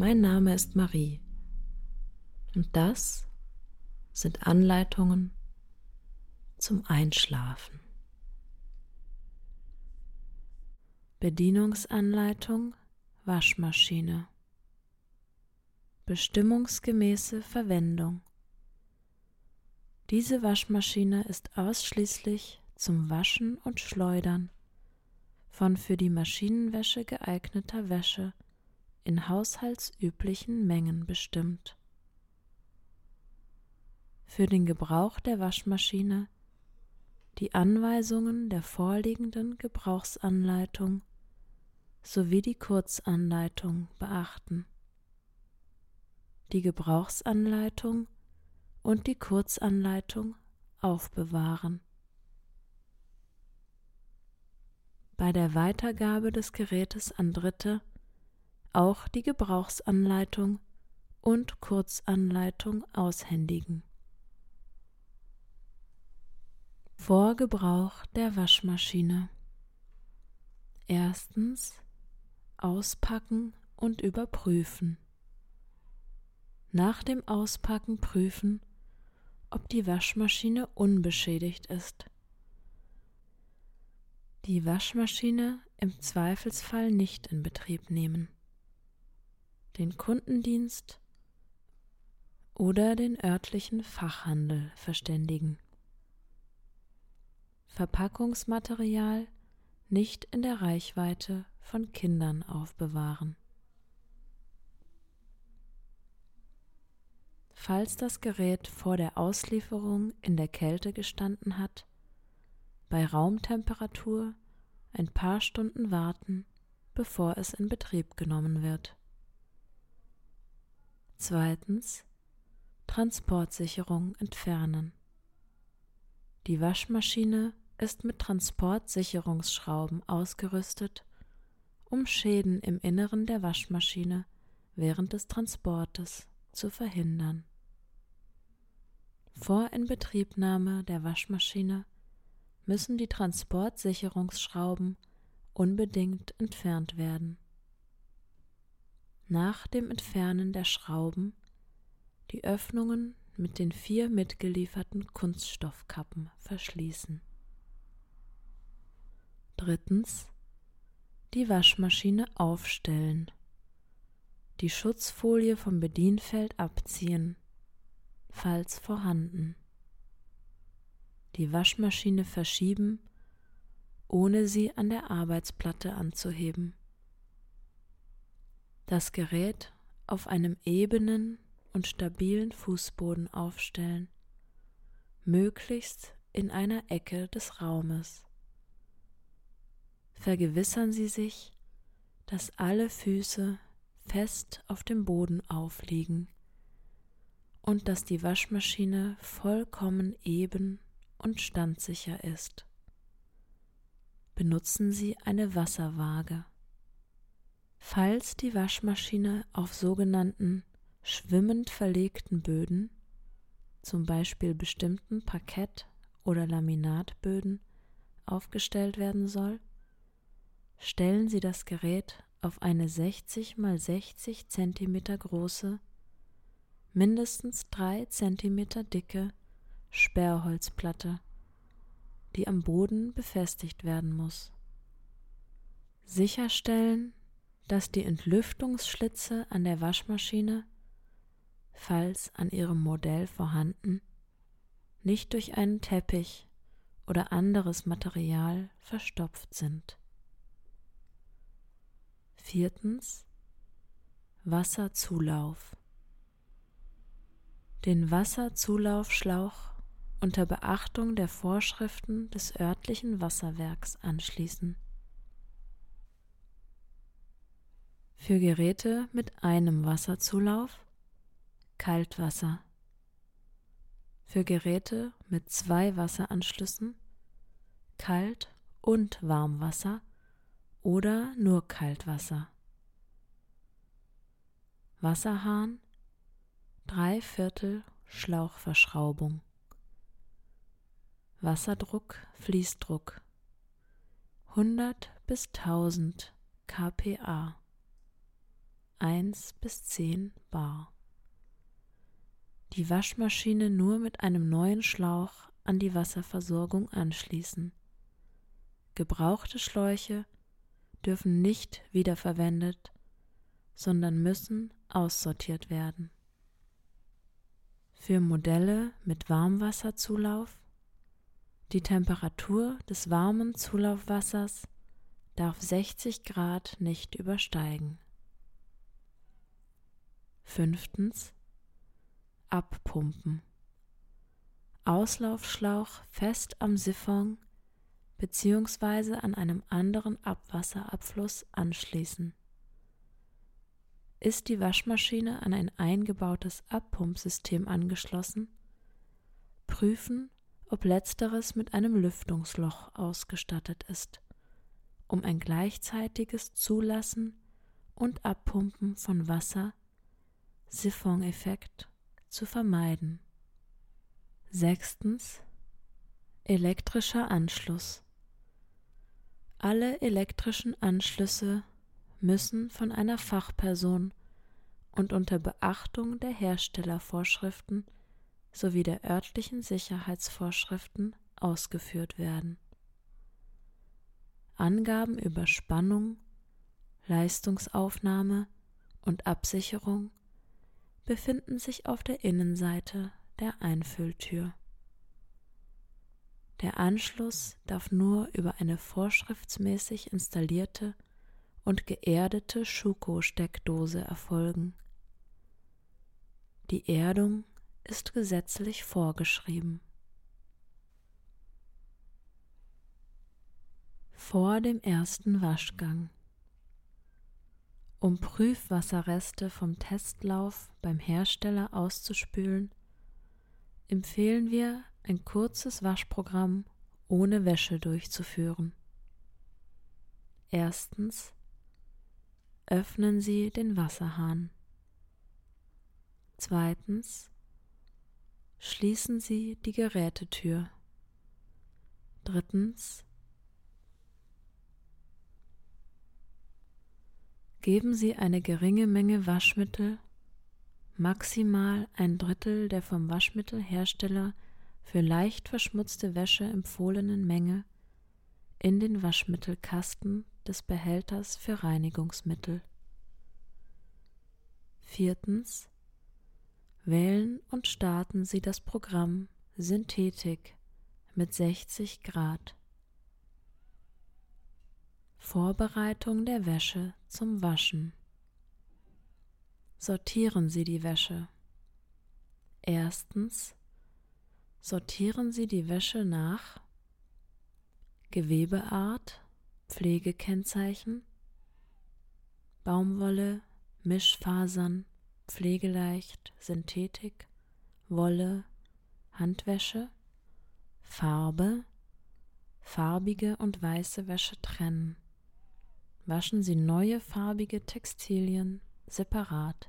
Mein Name ist Marie. Und das sind Anleitungen zum Einschlafen. Bedienungsanleitung Waschmaschine. Bestimmungsgemäße Verwendung. Diese Waschmaschine ist ausschließlich zum Waschen und Schleudern von für die Maschinenwäsche geeigneter Wäsche in haushaltsüblichen Mengen bestimmt. Für den Gebrauch der Waschmaschine die Anweisungen der vorliegenden Gebrauchsanleitung sowie die Kurzanleitung beachten die Gebrauchsanleitung und die Kurzanleitung aufbewahren. Bei der Weitergabe des Gerätes an Dritte auch die Gebrauchsanleitung und Kurzanleitung aushändigen. Vor Gebrauch der Waschmaschine. Erstens auspacken und überprüfen nach dem Auspacken prüfen, ob die Waschmaschine unbeschädigt ist. Die Waschmaschine im Zweifelsfall nicht in Betrieb nehmen. Den Kundendienst oder den örtlichen Fachhandel verständigen. Verpackungsmaterial nicht in der Reichweite von Kindern aufbewahren. falls das Gerät vor der Auslieferung in der Kälte gestanden hat, bei Raumtemperatur ein paar Stunden warten, bevor es in Betrieb genommen wird. Zweitens Transportsicherung entfernen. Die Waschmaschine ist mit Transportsicherungsschrauben ausgerüstet, um Schäden im Inneren der Waschmaschine während des Transportes zu verhindern. Vor Inbetriebnahme der Waschmaschine müssen die Transportsicherungsschrauben unbedingt entfernt werden. Nach dem Entfernen der Schrauben die Öffnungen mit den vier mitgelieferten Kunststoffkappen verschließen. Drittens die Waschmaschine aufstellen die Schutzfolie vom Bedienfeld abziehen, falls vorhanden. Die Waschmaschine verschieben, ohne sie an der Arbeitsplatte anzuheben. Das Gerät auf einem ebenen und stabilen Fußboden aufstellen, möglichst in einer Ecke des Raumes. Vergewissern Sie sich, dass alle Füße fest auf dem Boden aufliegen und dass die Waschmaschine vollkommen eben und standsicher ist. Benutzen Sie eine Wasserwaage. Falls die Waschmaschine auf sogenannten schwimmend verlegten Böden, zum Beispiel bestimmten Parkett- oder Laminatböden, aufgestellt werden soll, stellen Sie das Gerät auf eine 60 mal 60 cm große, mindestens 3 cm dicke Sperrholzplatte, die am Boden befestigt werden muss. Sicherstellen, dass die Entlüftungsschlitze an der Waschmaschine, falls an ihrem Modell vorhanden, nicht durch einen Teppich oder anderes Material verstopft sind. Viertens Wasserzulauf. Den Wasserzulaufschlauch unter Beachtung der Vorschriften des örtlichen Wasserwerks anschließen. Für Geräte mit einem Wasserzulauf Kaltwasser. Für Geräte mit zwei Wasseranschlüssen Kalt- und Warmwasser oder nur Kaltwasser. Wasserhahn drei Viertel Schlauchverschraubung. Wasserdruck, Fließdruck 100 bis 1000 kPa 1 bis 10 bar. Die Waschmaschine nur mit einem neuen Schlauch an die Wasserversorgung anschließen. Gebrauchte Schläuche dürfen nicht wiederverwendet, sondern müssen aussortiert werden. Für Modelle mit Warmwasserzulauf die Temperatur des warmen Zulaufwassers darf 60 Grad nicht übersteigen. Fünftens Abpumpen. Auslaufschlauch fest am Siphon bzw. an einem anderen Abwasserabfluss anschließen. Ist die Waschmaschine an ein eingebautes Abpumpsystem angeschlossen, prüfen, ob letzteres mit einem Lüftungsloch ausgestattet ist, um ein gleichzeitiges Zulassen und Abpumpen von Wasser, Siphoneffekt, zu vermeiden. Sechstens elektrischer Anschluss. Alle elektrischen Anschlüsse müssen von einer Fachperson und unter Beachtung der Herstellervorschriften sowie der örtlichen Sicherheitsvorschriften ausgeführt werden. Angaben über Spannung, Leistungsaufnahme und Absicherung befinden sich auf der Innenseite der Einfülltür. Der Anschluss darf nur über eine vorschriftsmäßig installierte und geerdete Schuko-Steckdose erfolgen. Die Erdung ist gesetzlich vorgeschrieben. Vor dem ersten Waschgang. Um Prüfwasserreste vom Testlauf beim Hersteller auszuspülen, empfehlen wir, ein kurzes Waschprogramm ohne Wäsche durchzuführen. Erstens öffnen Sie den Wasserhahn. Zweitens schließen Sie die Gerätetür. Drittens geben Sie eine geringe Menge Waschmittel, maximal ein Drittel der vom Waschmittelhersteller für leicht verschmutzte Wäsche empfohlenen Menge, in den Waschmittelkasten des Behälters für Reinigungsmittel. Viertens. Wählen und starten Sie das Programm Synthetik mit 60 Grad. Vorbereitung der Wäsche zum Waschen. Sortieren Sie die Wäsche. Erstens sortieren Sie die Wäsche nach Gewebeart, Pflegekennzeichen, Baumwolle, Mischfasern, Pflegeleicht, Synthetik, Wolle, Handwäsche, Farbe, farbige und weiße Wäsche trennen. Waschen Sie neue farbige Textilien separat.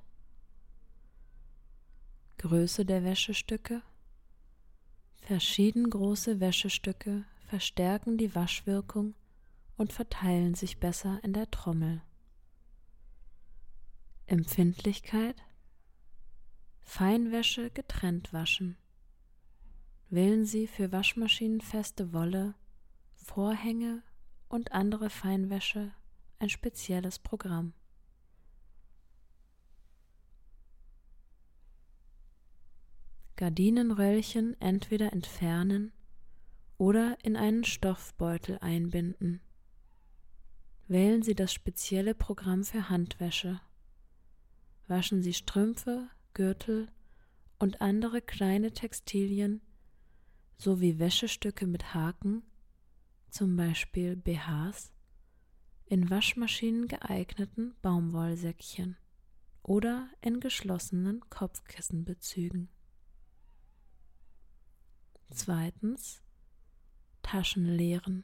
Größe der Wäschestücke. Verschieden große Wäschestücke verstärken die Waschwirkung und verteilen sich besser in der Trommel. Empfindlichkeit Feinwäsche getrennt waschen. Wählen Sie für waschmaschinenfeste Wolle, Vorhänge und andere Feinwäsche ein spezielles Programm. Gardinenröllchen entweder entfernen oder in einen Stoffbeutel einbinden. Wählen Sie das spezielle Programm für Handwäsche. Waschen Sie Strümpfe, Gürtel und andere kleine Textilien sowie Wäschestücke mit Haken, zum Beispiel BHs, in Waschmaschinen geeigneten Baumwollsäckchen oder in geschlossenen Kopfkissenbezügen. Zweitens Taschen leeren.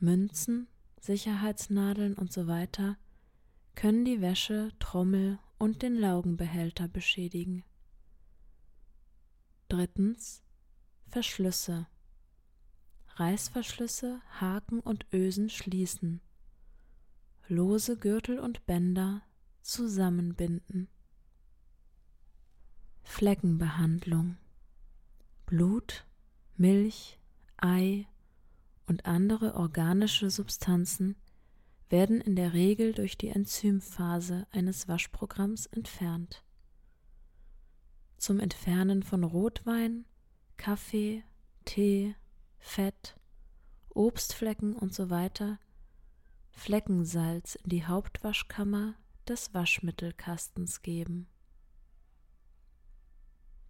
Münzen, Sicherheitsnadeln und so weiter können die Wäsche, Trommel und den Laugenbehälter beschädigen. Drittens Verschlüsse. Reißverschlüsse, Haken und Ösen schließen. Lose Gürtel und Bänder zusammenbinden. Fleckenbehandlung. Blut, Milch, Ei und andere organische Substanzen werden in der Regel durch die Enzymphase eines Waschprogramms entfernt. Zum Entfernen von Rotwein, Kaffee, Tee, Fett, Obstflecken usw. So Fleckensalz in die Hauptwaschkammer des Waschmittelkastens geben.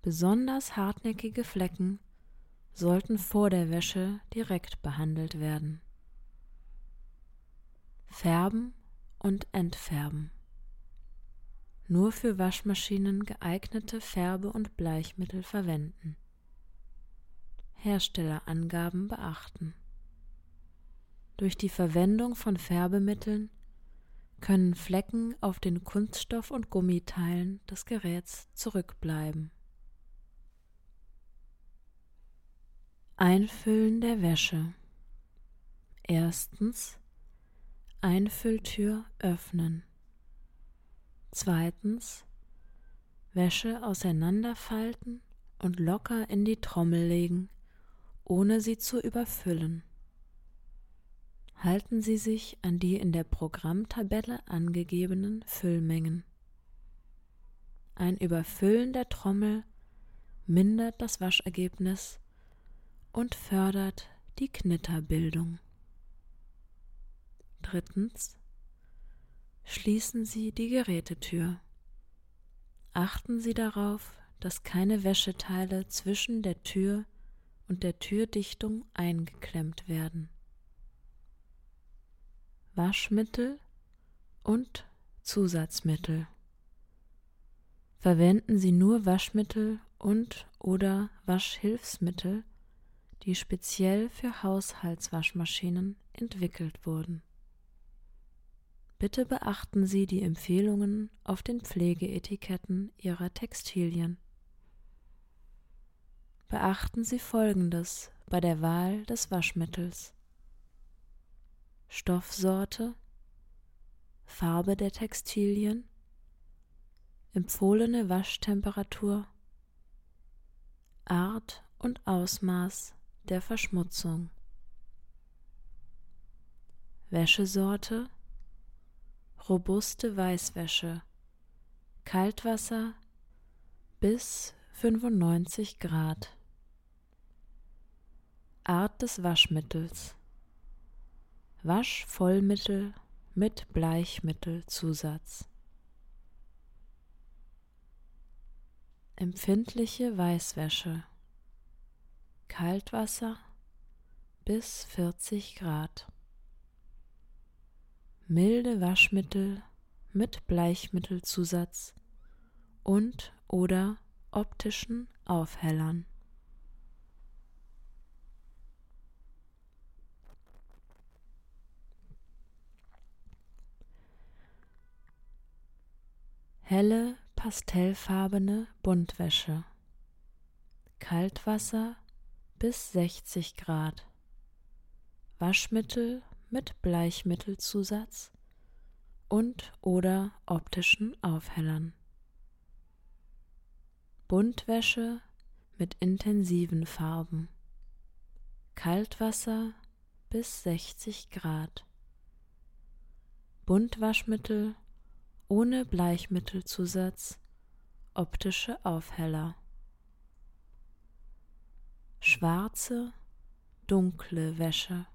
Besonders hartnäckige Flecken sollten vor der Wäsche direkt behandelt werden. Färben und Entfärben. Nur für Waschmaschinen geeignete Färbe- und Bleichmittel verwenden. Herstellerangaben beachten. Durch die Verwendung von Färbemitteln können Flecken auf den Kunststoff- und Gummiteilen des Geräts zurückbleiben. Einfüllen der Wäsche. Erstens Einfülltür öffnen. Zweitens Wäsche auseinanderfalten und locker in die Trommel legen, ohne sie zu überfüllen. Halten Sie sich an die in der Programmtabelle angegebenen Füllmengen. Ein Überfüllen der Trommel mindert das Waschergebnis und fördert die Knitterbildung. Drittens. Schließen Sie die Gerätetür. Achten Sie darauf, dass keine Wäscheteile zwischen der Tür und der Türdichtung eingeklemmt werden. Waschmittel und Zusatzmittel. Verwenden Sie nur Waschmittel und oder Waschhilfsmittel, die speziell für Haushaltswaschmaschinen entwickelt wurden. Bitte beachten Sie die Empfehlungen auf den Pflegeetiketten Ihrer Textilien. Beachten Sie Folgendes bei der Wahl des Waschmittels. Stoffsorte, Farbe der Textilien, empfohlene Waschtemperatur, Art und Ausmaß der Verschmutzung. Wäschesorte Robuste Weißwäsche Kaltwasser bis 95 Grad. Art des Waschmittels. Waschvollmittel mit Bleichmittelzusatz. Empfindliche Weißwäsche. Kaltwasser bis 40 Grad. Milde Waschmittel mit Bleichmittelzusatz und oder optischen Aufhellern. Helle pastellfarbene Buntwäsche. Kaltwasser bis 60 Grad. Waschmittel mit Bleichmittelzusatz und oder optischen Aufhellern. Buntwäsche mit intensiven Farben. Kaltwasser bis 60 Grad. Buntwaschmittel ohne Bleichmittelzusatz, optische Aufheller schwarze, dunkle Wäsche.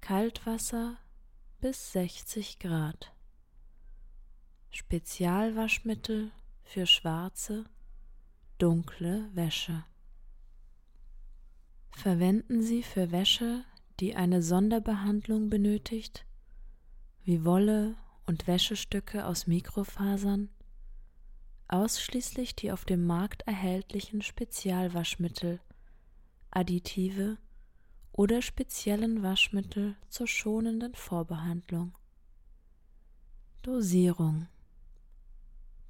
Kaltwasser bis 60 Grad. Spezialwaschmittel für schwarze, dunkle Wäsche. Verwenden Sie für Wäsche, die eine Sonderbehandlung benötigt, wie Wolle und Wäschestücke aus Mikrofasern, ausschließlich die auf dem Markt erhältlichen Spezialwaschmittel, Additive oder speziellen Waschmittel zur schonenden Vorbehandlung. Dosierung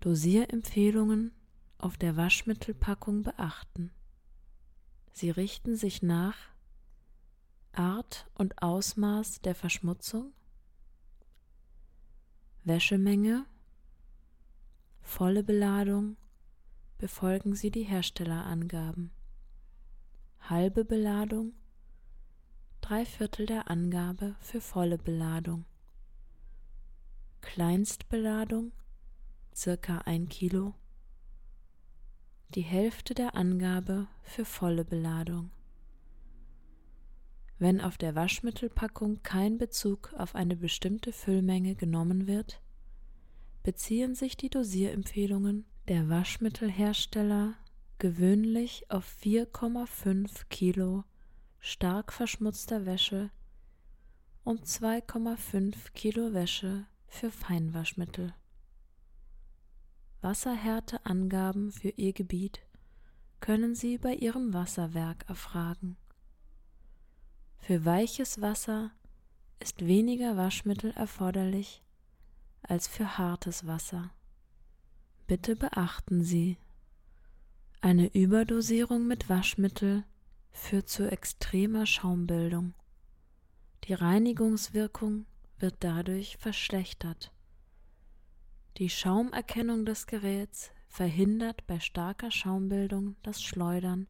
Dosierempfehlungen auf der Waschmittelpackung beachten. Sie richten sich nach Art und Ausmaß der Verschmutzung, Wäschemenge, volle Beladung, befolgen Sie die Herstellerangaben. Halbe Beladung, drei Viertel der Angabe für volle Beladung. Kleinstbeladung, circa ein Kilo, die Hälfte der Angabe für volle Beladung. Wenn auf der Waschmittelpackung kein Bezug auf eine bestimmte Füllmenge genommen wird, beziehen sich die Dosierempfehlungen der Waschmittelhersteller gewöhnlich auf 4,5 Kilo stark verschmutzter Wäsche und 2,5 Kilo Wäsche für Feinwaschmittel. Wasserhärteangaben für Ihr Gebiet können Sie bei Ihrem Wasserwerk erfragen. Für weiches Wasser ist weniger Waschmittel erforderlich als für hartes Wasser. Bitte beachten Sie, eine Überdosierung mit Waschmittel führt zu extremer Schaumbildung. Die Reinigungswirkung wird dadurch verschlechtert. Die Schaumerkennung des Geräts verhindert bei starker Schaumbildung das Schleudern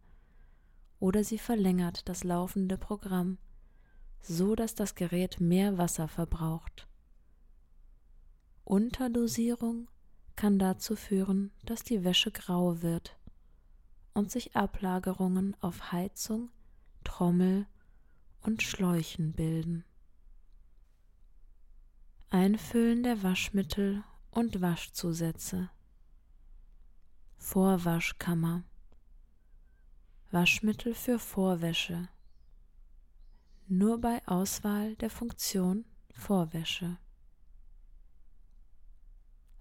oder sie verlängert das laufende Programm, so dass das Gerät mehr Wasser verbraucht. Unterdosierung kann dazu führen, dass die Wäsche grau wird und sich Ablagerungen auf Heizung, Trommel und Schläuchen bilden. Einfüllen der Waschmittel und Waschzusätze. Vorwaschkammer. Waschmittel für Vorwäsche. Nur bei Auswahl der Funktion Vorwäsche.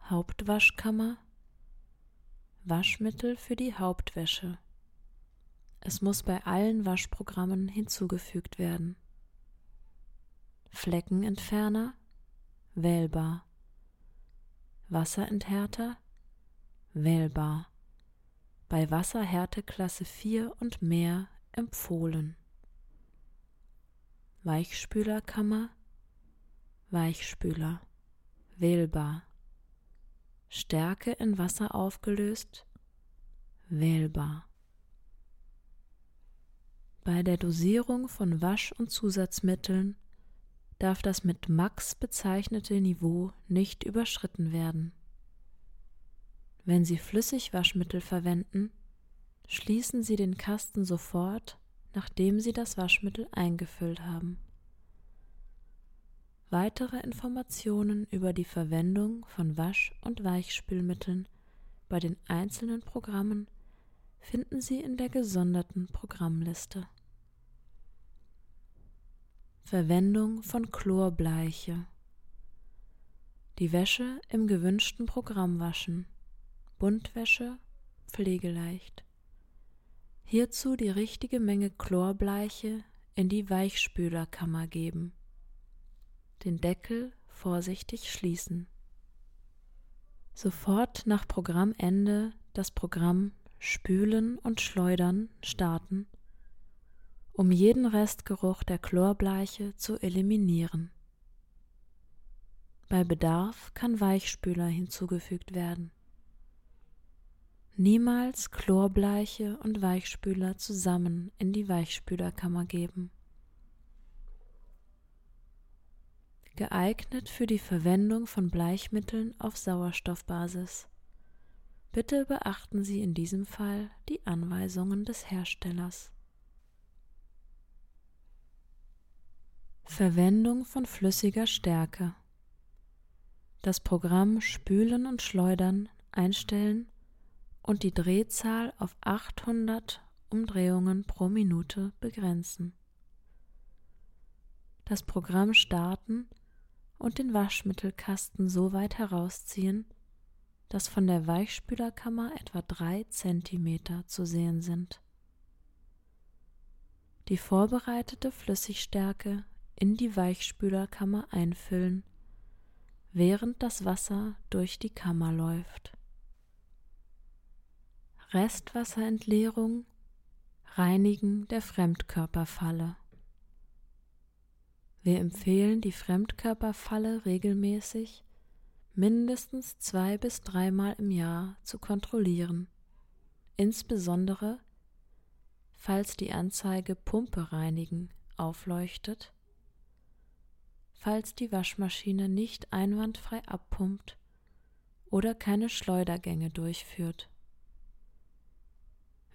Hauptwaschkammer. Waschmittel für die Hauptwäsche. Es muss bei allen Waschprogrammen hinzugefügt werden. Fleckenentferner wählbar. Wasserenthärter wählbar. Bei Wasserhärte Klasse 4 und mehr empfohlen. Weichspülerkammer Weichspüler wählbar. Stärke in Wasser aufgelöst wählbar. Bei der Dosierung von Wasch- und Zusatzmitteln darf das mit Max bezeichnete Niveau nicht überschritten werden. Wenn Sie Flüssigwaschmittel verwenden, schließen Sie den Kasten sofort, nachdem Sie das Waschmittel eingefüllt haben. Weitere Informationen über die Verwendung von Wasch- und Weichspülmitteln bei den einzelnen Programmen finden Sie in der gesonderten Programmliste. Verwendung von Chlorbleiche. Die Wäsche im gewünschten Programm waschen. Buntwäsche pflegeleicht. Hierzu die richtige Menge Chlorbleiche in die Weichspülerkammer geben. Den Deckel vorsichtig schließen. Sofort nach Programmende das Programm Spülen und Schleudern starten um jeden Restgeruch der Chlorbleiche zu eliminieren. Bei Bedarf kann Weichspüler hinzugefügt werden. Niemals Chlorbleiche und Weichspüler zusammen in die Weichspülerkammer geben. Geeignet für die Verwendung von Bleichmitteln auf Sauerstoffbasis. Bitte beachten Sie in diesem Fall die Anweisungen des Herstellers. Verwendung von flüssiger Stärke. Das Programm Spülen und Schleudern einstellen und die Drehzahl auf 800 Umdrehungen pro Minute begrenzen. das Programm starten und den Waschmittelkasten so weit herausziehen, dass von der Weichspülerkammer etwa drei Zentimeter zu sehen sind. Die vorbereitete Flüssigstärke in die Weichspülerkammer einfüllen, während das Wasser durch die Kammer läuft. Restwasserentleerung, Reinigen der Fremdkörperfalle. Wir empfehlen die Fremdkörperfalle regelmäßig mindestens zwei bis dreimal im Jahr zu kontrollieren, insbesondere falls die Anzeige Pumpe reinigen aufleuchtet, falls die Waschmaschine nicht einwandfrei abpumpt oder keine Schleudergänge durchführt.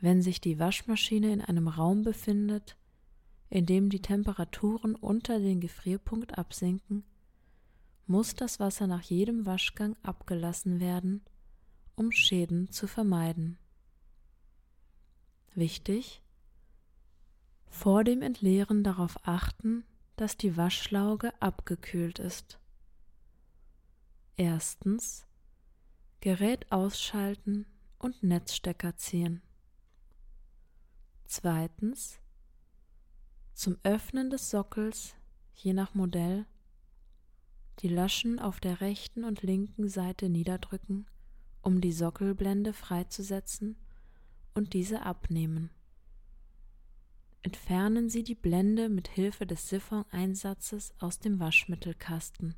Wenn sich die Waschmaschine in einem Raum befindet, in dem die Temperaturen unter den Gefrierpunkt absinken, muss das Wasser nach jedem Waschgang abgelassen werden, um Schäden zu vermeiden. Wichtig, vor dem Entleeren darauf achten, dass die Waschlauge abgekühlt ist. Erstens Gerät ausschalten und Netzstecker ziehen. Zweitens zum Öffnen des Sockels, je nach Modell, die Laschen auf der rechten und linken Seite niederdrücken, um die Sockelblende freizusetzen und diese abnehmen. Entfernen Sie die Blende mit Hilfe des Siphon-Einsatzes aus dem Waschmittelkasten.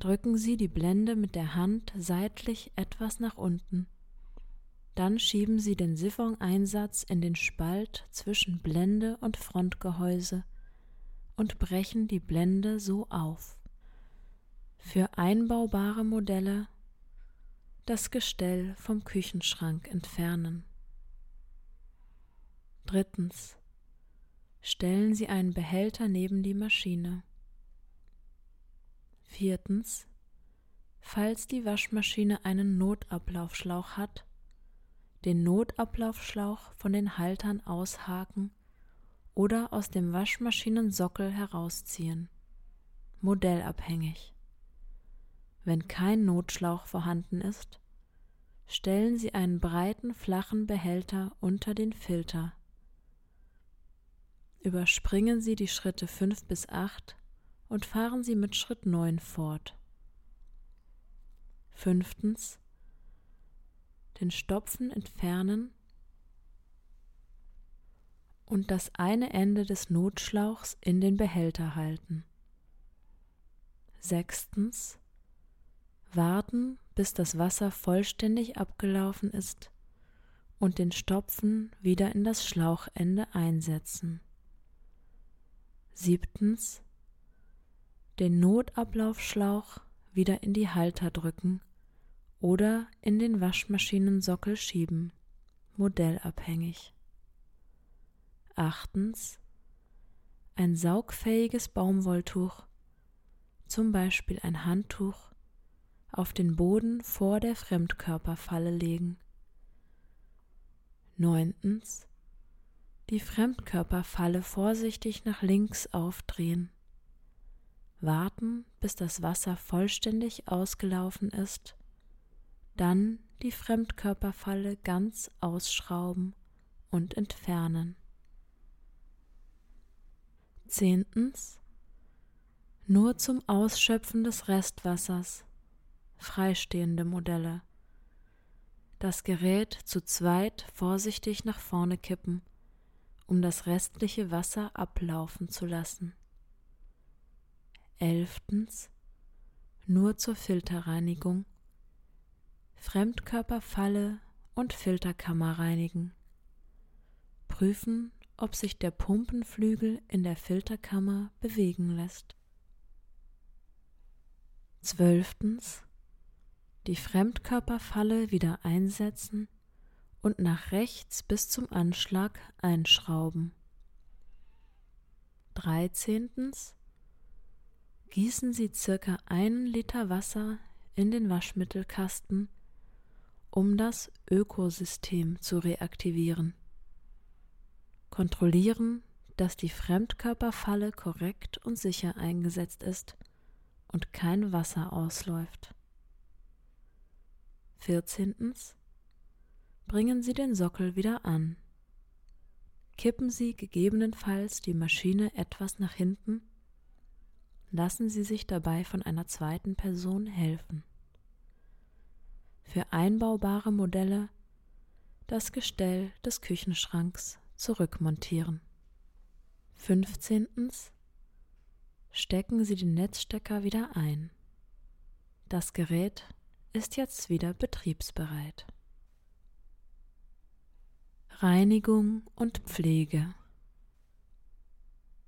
Drücken Sie die Blende mit der Hand seitlich etwas nach unten. Dann schieben Sie den Siphon-Einsatz in den Spalt zwischen Blende und Frontgehäuse und brechen die Blende so auf. Für einbaubare Modelle das Gestell vom Küchenschrank entfernen. Drittens. Stellen Sie einen Behälter neben die Maschine. Viertens. Falls die Waschmaschine einen Notablaufschlauch hat, den Notablaufschlauch von den Haltern aushaken oder aus dem Waschmaschinensockel herausziehen. Modellabhängig. Wenn kein Notschlauch vorhanden ist, stellen Sie einen breiten, flachen Behälter unter den Filter. Überspringen Sie die Schritte 5 bis 8 und fahren Sie mit Schritt 9 fort. Fünftens. Den Stopfen entfernen und das eine Ende des Notschlauchs in den Behälter halten. Sechstens. Warten, bis das Wasser vollständig abgelaufen ist und den Stopfen wieder in das Schlauchende einsetzen. Siebtens. Den Notablaufschlauch wieder in die Halter drücken oder in den Waschmaschinensockel schieben, modellabhängig. Achtens ein saugfähiges Baumwolltuch, zum Beispiel ein Handtuch, auf den Boden vor der Fremdkörperfalle legen. Neuntens die Fremdkörperfalle vorsichtig nach links aufdrehen. Warten, bis das Wasser vollständig ausgelaufen ist, dann die Fremdkörperfalle ganz ausschrauben und entfernen. Zehntens. Nur zum Ausschöpfen des Restwassers. Freistehende Modelle. Das Gerät zu zweit vorsichtig nach vorne kippen, um das restliche Wasser ablaufen zu lassen. Elftens. Nur zur Filterreinigung. Fremdkörperfalle und Filterkammer reinigen. Prüfen, ob sich der Pumpenflügel in der Filterkammer bewegen lässt. Zwölftens. Die Fremdkörperfalle wieder einsetzen und nach rechts bis zum Anschlag einschrauben. Dreizehntens. Gießen Sie circa einen Liter Wasser in den Waschmittelkasten, um das Ökosystem zu reaktivieren kontrollieren, dass die Fremdkörperfalle korrekt und sicher eingesetzt ist und kein Wasser ausläuft. 14. Bringen Sie den Sockel wieder an. Kippen Sie gegebenenfalls die Maschine etwas nach hinten. Lassen Sie sich dabei von einer zweiten Person helfen. Für einbaubare Modelle das Gestell des Küchenschranks zurückmontieren. 15. Stecken Sie den Netzstecker wieder ein. Das Gerät ist jetzt wieder betriebsbereit. Reinigung und Pflege.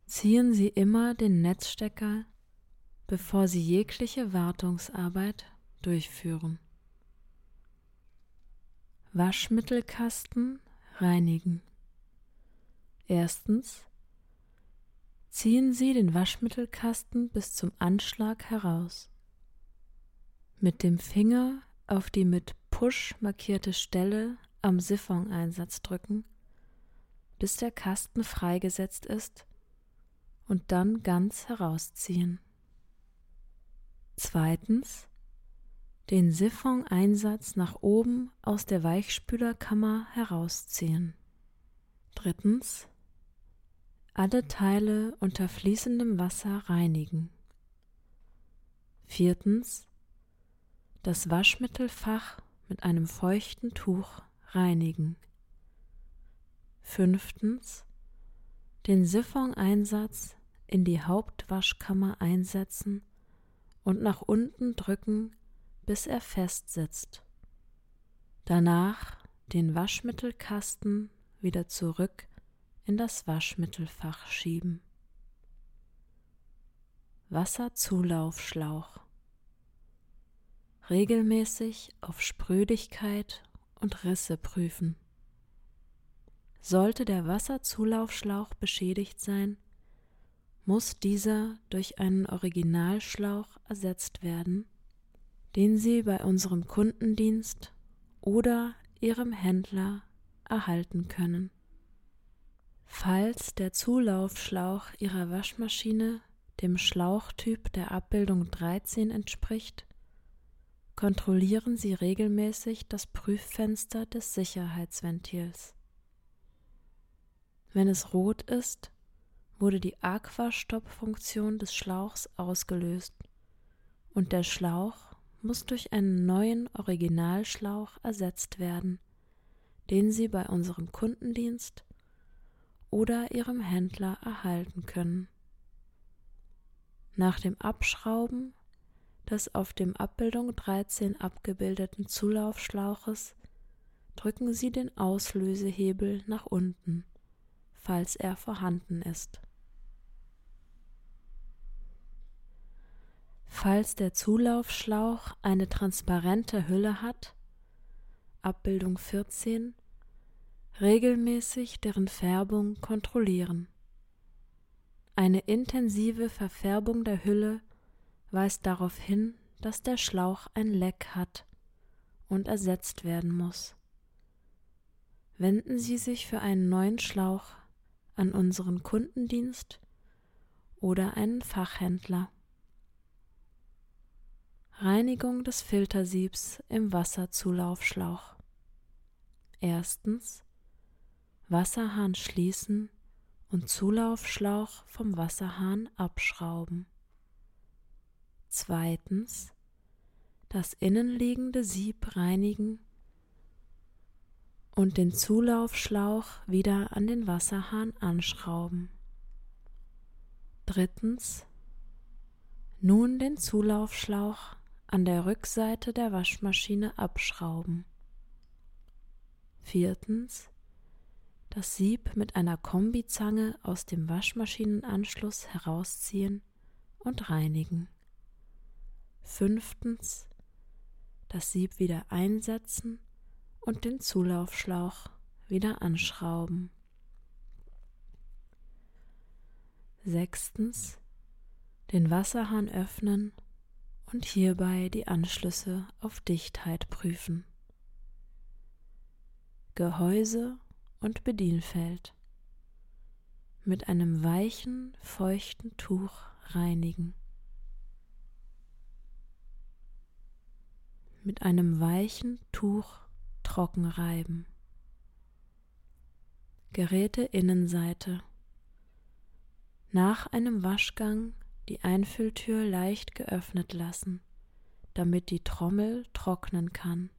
Ziehen Sie immer den Netzstecker, bevor Sie jegliche Wartungsarbeit durchführen. Waschmittelkasten reinigen. Erstens ziehen Sie den Waschmittelkasten bis zum Anschlag heraus. Mit dem Finger auf die mit Push markierte Stelle am Siphoneinsatz drücken, bis der Kasten freigesetzt ist und dann ganz herausziehen. Zweitens den Siphon-Einsatz nach oben aus der Weichspülerkammer herausziehen. Drittens alle Teile unter fließendem Wasser reinigen. Viertens das Waschmittelfach mit einem feuchten Tuch reinigen. Fünftens den Siphon-Einsatz in die Hauptwaschkammer einsetzen und nach unten drücken bis er festsitzt. Danach den Waschmittelkasten wieder zurück in das Waschmittelfach schieben. Wasserzulaufschlauch. Regelmäßig auf Sprödigkeit und Risse prüfen. Sollte der Wasserzulaufschlauch beschädigt sein, muss dieser durch einen Originalschlauch ersetzt werden den Sie bei unserem Kundendienst oder Ihrem Händler erhalten können. Falls der Zulaufschlauch Ihrer Waschmaschine dem Schlauchtyp der Abbildung 13 entspricht, kontrollieren Sie regelmäßig das Prüffenster des Sicherheitsventils. Wenn es rot ist, wurde die Aquastop-Funktion des Schlauchs ausgelöst und der Schlauch muss durch einen neuen Originalschlauch ersetzt werden, den Sie bei unserem Kundendienst oder Ihrem Händler erhalten können. Nach dem Abschrauben des auf dem Abbildung 13 abgebildeten Zulaufschlauches drücken Sie den Auslösehebel nach unten, falls er vorhanden ist. Falls der Zulaufschlauch eine transparente Hülle hat, Abbildung 14, regelmäßig deren Färbung kontrollieren. Eine intensive Verfärbung der Hülle weist darauf hin, dass der Schlauch ein Leck hat und ersetzt werden muss. Wenden Sie sich für einen neuen Schlauch an unseren Kundendienst oder einen Fachhändler. Reinigung des Filtersiebs im Wasserzulaufschlauch. Erstens Wasserhahn schließen und Zulaufschlauch vom Wasserhahn abschrauben. Zweitens das innenliegende Sieb reinigen und den Zulaufschlauch wieder an den Wasserhahn anschrauben. Drittens nun den Zulaufschlauch an der Rückseite der Waschmaschine abschrauben. Viertens das Sieb mit einer Kombizange aus dem Waschmaschinenanschluss herausziehen und reinigen. Fünftens das Sieb wieder einsetzen und den Zulaufschlauch wieder anschrauben. Sechstens den Wasserhahn öffnen und hierbei die Anschlüsse auf Dichtheit prüfen. Gehäuse und Bedienfeld. mit einem weichen, feuchten Tuch reinigen. Mit einem weichen Tuch trocken reiben. Geräte Innenseite. Nach einem Waschgang die Einfülltür leicht geöffnet lassen, damit die Trommel trocknen kann.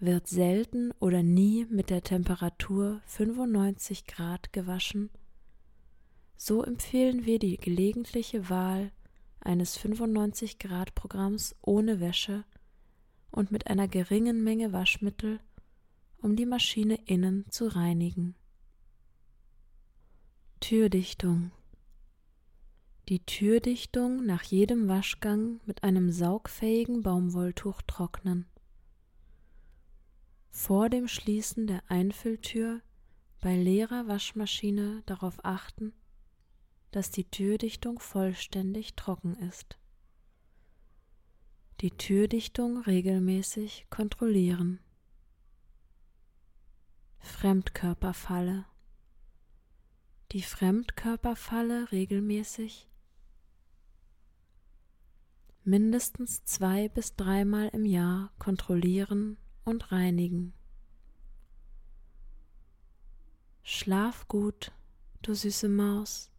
Wird selten oder nie mit der Temperatur 95 Grad gewaschen, so empfehlen wir die gelegentliche Wahl eines 95 Grad Programms ohne Wäsche und mit einer geringen Menge Waschmittel, um die Maschine innen zu reinigen. Türdichtung die Türdichtung nach jedem Waschgang mit einem saugfähigen Baumwolltuch trocknen. Vor dem Schließen der Einfülltür bei leerer Waschmaschine darauf achten, dass die Türdichtung vollständig trocken ist. Die Türdichtung regelmäßig kontrollieren. Fremdkörperfalle. Die Fremdkörperfalle regelmäßig mindestens zwei bis dreimal im Jahr kontrollieren und reinigen. Schlaf gut, du süße Maus.